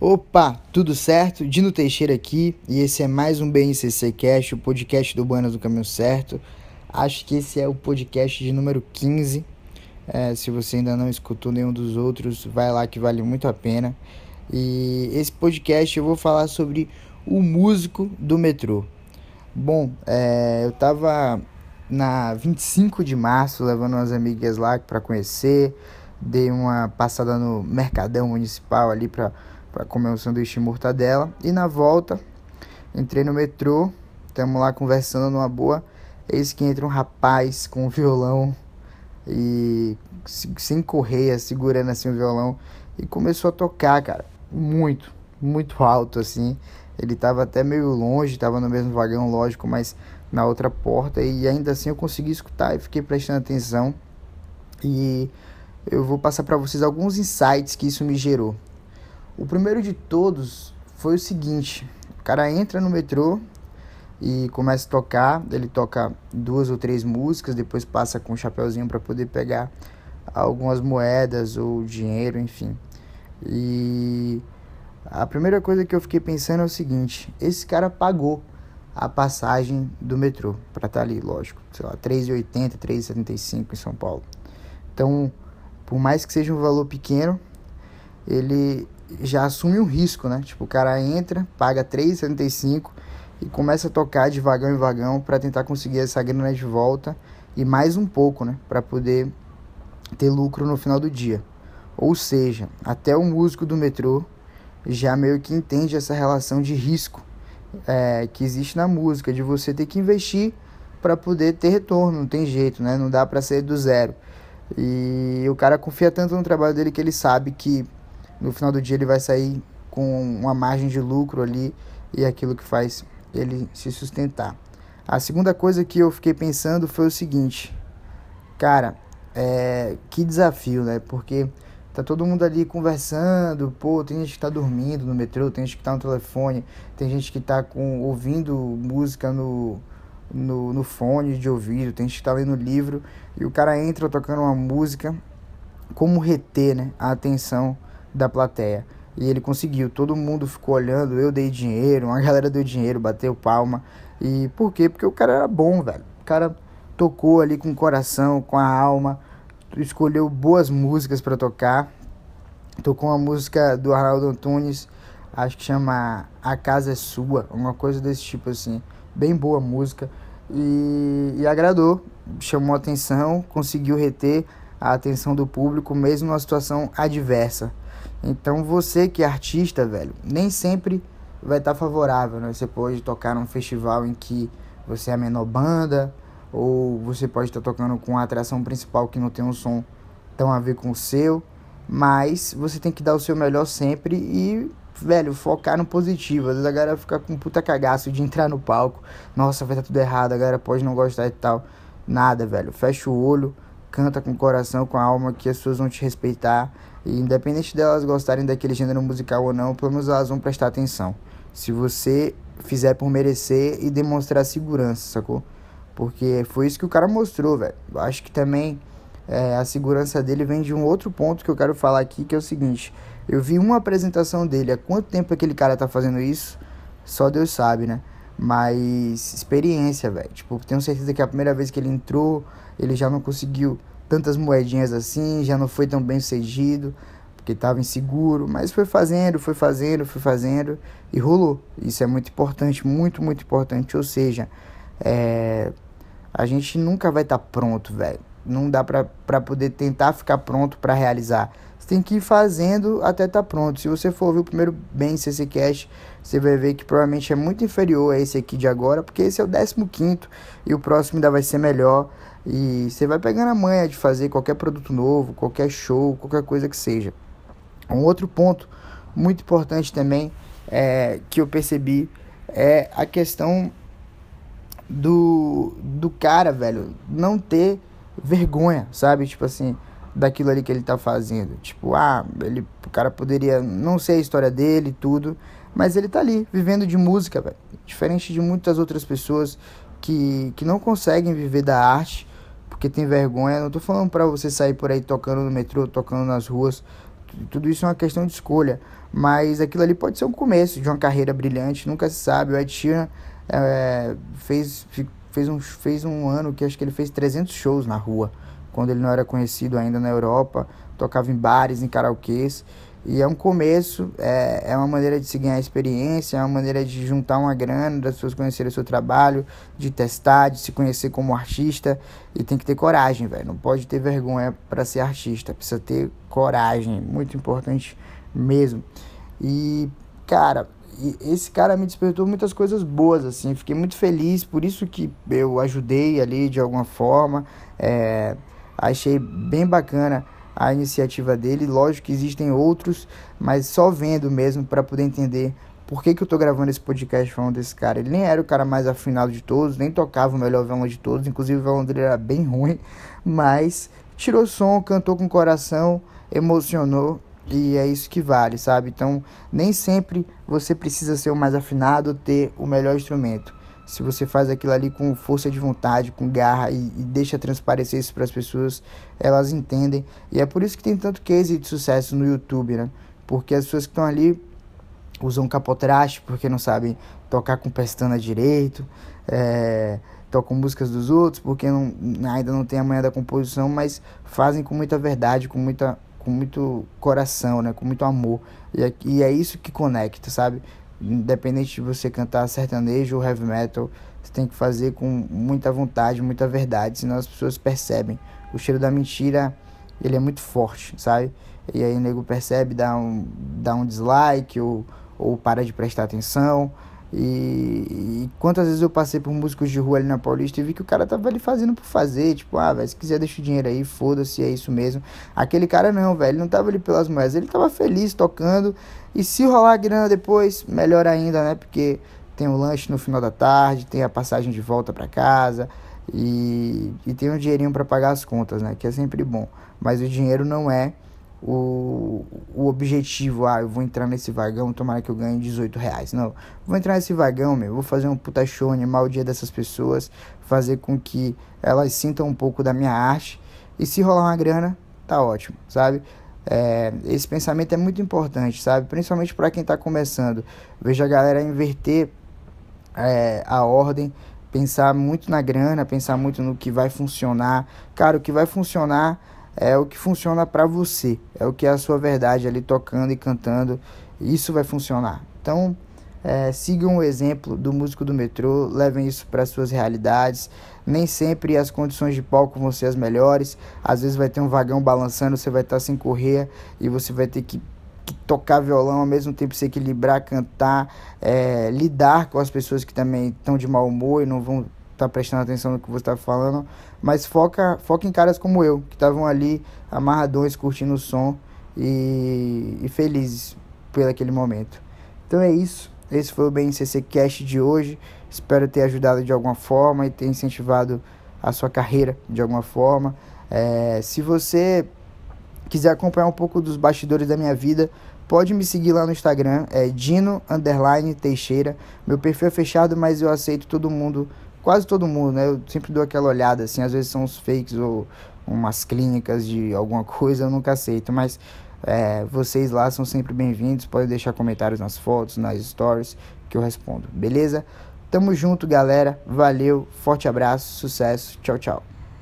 Opa, tudo certo? Dino Teixeira aqui e esse é mais um BNCC Cast, o podcast do Buenas do Caminho Certo. Acho que esse é o podcast de número 15. É, se você ainda não escutou nenhum dos outros, vai lá que vale muito a pena. E esse podcast eu vou falar sobre o músico do metrô. Bom, é, eu tava na 25 de março levando umas amigas lá para conhecer, dei uma passada no Mercadão Municipal ali para para comer um sanduíche mortadela. E na volta, entrei no metrô, estamos lá conversando numa boa. Eis que entra um rapaz com um violão e sem correia, segurando assim o violão e começou a tocar, cara, muito, muito alto assim. Ele tava até meio longe, tava no mesmo vagão, lógico, mas na outra porta e ainda assim eu consegui escutar e fiquei prestando atenção. E eu vou passar para vocês alguns insights que isso me gerou. O primeiro de todos foi o seguinte: o cara entra no metrô e começa a tocar. Ele toca duas ou três músicas, depois passa com um chapéuzinho para poder pegar algumas moedas ou dinheiro, enfim. E a primeira coisa que eu fiquei pensando é o seguinte: esse cara pagou a passagem do metrô para estar tá ali, lógico, sei lá, 3,80, 3,75 em São Paulo. Então, por mais que seja um valor pequeno, ele já assume um risco, né? Tipo, o cara entra, paga 3,75 e começa a tocar de vagão em vagão para tentar conseguir essa grana de volta e mais um pouco, né? Para poder ter lucro no final do dia. Ou seja, até o músico do metrô já meio que entende essa relação de risco é, que existe na música, de você ter que investir para poder ter retorno, não tem jeito, né? Não dá para ser do zero. E o cara confia tanto no trabalho dele que ele sabe que no final do dia ele vai sair com uma margem de lucro ali e aquilo que faz ele se sustentar. A segunda coisa que eu fiquei pensando foi o seguinte, cara, é, que desafio, né? Porque tá todo mundo ali conversando, pô, tem gente que tá dormindo no metrô, tem gente que tá no telefone, tem gente que tá com, ouvindo música no, no, no fone de ouvido, tem gente que tá lendo livro, e o cara entra tocando uma música, como reter né, a atenção da plateia. E ele conseguiu, todo mundo ficou olhando, eu dei dinheiro, a galera deu dinheiro, bateu palma. E por quê? Porque o cara era bom, velho. O cara tocou ali com o coração, com a alma, escolheu boas músicas para tocar. Tocou uma música do Arnaldo Antunes, acho que chama A Casa é Sua, uma coisa desse tipo assim. Bem boa música. E, e agradou, chamou atenção, conseguiu reter a atenção do público, mesmo numa situação adversa. Então você que é artista, velho, nem sempre vai estar tá favorável, né? Você pode tocar num festival em que você é a menor banda, ou você pode estar tá tocando com a atração principal que não tem um som tão a ver com o seu, mas você tem que dar o seu melhor sempre e, velho, focar no positivo. Às vezes a galera fica com puta cagaço de entrar no palco, nossa, vai estar tá tudo errado, a galera pode não gostar e tal. Nada, velho, fecha o olho, canta com o coração, com a alma, que as pessoas vão te respeitar e independente delas gostarem daquele gênero musical ou não, pelo menos elas vão prestar atenção. Se você fizer por merecer e demonstrar segurança, sacou? Porque foi isso que o cara mostrou, velho. Acho que também é, a segurança dele vem de um outro ponto que eu quero falar aqui, que é o seguinte. Eu vi uma apresentação dele. Há quanto tempo aquele cara tá fazendo isso? Só Deus sabe, né? Mas experiência, velho. Tipo, tenho certeza que a primeira vez que ele entrou, ele já não conseguiu tantas moedinhas assim, já não foi tão bem sucedido, porque estava inseguro, mas foi fazendo, foi fazendo, foi fazendo e rolou. Isso é muito importante, muito, muito importante. Ou seja, é, a gente nunca vai estar tá pronto, velho. Não dá pra poder tentar ficar pronto para realizar. Você tem que ir fazendo até estar tá pronto. Se você for ouvir o primeiro bem CC Cash, você vai ver que provavelmente é muito inferior a esse aqui de agora, porque esse é o 15 e o próximo ainda vai ser melhor. E você vai pegando a manha de fazer qualquer produto novo, qualquer show, qualquer coisa que seja. Um outro ponto muito importante também é, que eu percebi é a questão do, do cara, velho, não ter vergonha, sabe? Tipo assim, daquilo ali que ele tá fazendo. Tipo, ah, ele, o cara poderia não ser a história dele e tudo, mas ele tá ali, vivendo de música, velho. Diferente de muitas outras pessoas que, que não conseguem viver da arte porque tem vergonha. Não tô falando pra você sair por aí tocando no metrô, tocando nas ruas, tudo isso é uma questão de escolha. Mas aquilo ali pode ser o começo de uma carreira brilhante, nunca se sabe. O Ed Sheeran é, fez, fez, um, fez um ano que acho que ele fez 300 shows na rua, quando ele não era conhecido ainda na Europa, tocava em bares, em karaokês. E é um começo, é, é uma maneira de se ganhar experiência, é uma maneira de juntar uma grana, das pessoas conhecerem o seu trabalho, de testar, de se conhecer como artista. E tem que ter coragem, velho. Não pode ter vergonha para ser artista. Precisa ter coragem, muito importante mesmo. E, cara, esse cara me despertou muitas coisas boas, assim. Fiquei muito feliz, por isso que eu ajudei ali de alguma forma. É, achei bem bacana a iniciativa dele. Lógico que existem outros, mas só vendo mesmo para poder entender por que, que eu tô gravando esse podcast falando desse cara. Ele nem era o cara mais afinado de todos, nem tocava o melhor violão de todos, inclusive o violão dele era bem ruim, mas tirou som, cantou com coração, emocionou e é isso que vale, sabe? Então, nem sempre você precisa ser o mais afinado, ter o melhor instrumento. Se você faz aquilo ali com força de vontade, com garra e, e deixa transparecer isso para as pessoas, elas entendem. E é por isso que tem tanto case de sucesso no YouTube, né? Porque as pessoas que estão ali usam capotraste porque não sabem tocar com pestana direito, é, tocam músicas dos outros porque não, ainda não tem a manhã da composição, mas fazem com muita verdade, com muita com muito coração, né? Com muito amor. E é, e é isso que conecta, sabe? Independente de você cantar sertanejo ou heavy metal, você tem que fazer com muita vontade, muita verdade, senão as pessoas percebem. O cheiro da mentira, ele é muito forte, sabe? E aí o nego percebe, dá um, dá um dislike ou, ou para de prestar atenção. E, e, quantas vezes eu passei por músicos de rua ali na Paulista e vi que o cara tava ali fazendo por fazer, tipo, ah, velho, se quiser deixa o dinheiro aí, foda-se, é isso mesmo. Aquele cara não, velho, ele não tava ali pelas moedas, ele tava feliz tocando. E se rolar a grana depois, melhor ainda, né? Porque tem o lanche no final da tarde, tem a passagem de volta para casa e, e tem um dinheirinho para pagar as contas, né? Que é sempre bom. Mas o dinheiro não é o, o objetivo, ah, eu vou entrar nesse vagão, tomara que eu ganhe 18 reais. Não, vou entrar nesse vagão, meu, vou fazer um puta show, animar o dia dessas pessoas, fazer com que elas sintam um pouco da minha arte. E se rolar uma grana, tá ótimo, sabe? É, esse pensamento é muito importante, sabe? Principalmente para quem está começando. Veja a galera inverter é, a ordem, pensar muito na grana, pensar muito no que vai funcionar. Cara, o que vai funcionar é o que funciona para você, é o que é a sua verdade ali tocando e cantando, isso vai funcionar. Então, é, sigam o exemplo do músico do metrô, levem isso para suas realidades. Nem sempre as condições de palco vão ser as melhores. Às vezes vai ter um vagão balançando, você vai estar tá sem correr e você vai ter que, que, tocar violão ao mesmo tempo se equilibrar, cantar, é, lidar com as pessoas que também estão de mau humor e não vão tá prestando atenção no que você está falando, mas foca, foca em caras como eu, que estavam ali amarradões, curtindo o som e, e felizes por aquele momento. Então é isso. Esse foi o BNCC Cast de hoje. Espero ter ajudado de alguma forma e ter incentivado a sua carreira de alguma forma. É, se você quiser acompanhar um pouco dos bastidores da minha vida, pode me seguir lá no Instagram, é Dino Teixeira. Meu perfil é fechado, mas eu aceito todo mundo quase todo mundo, né? Eu sempre dou aquela olhada, assim, às vezes são os fakes ou umas clínicas de alguma coisa, eu nunca aceito, mas é, vocês lá são sempre bem-vindos, podem deixar comentários nas fotos, nas stories, que eu respondo, beleza? Tamo junto, galera, valeu, forte abraço, sucesso, tchau, tchau.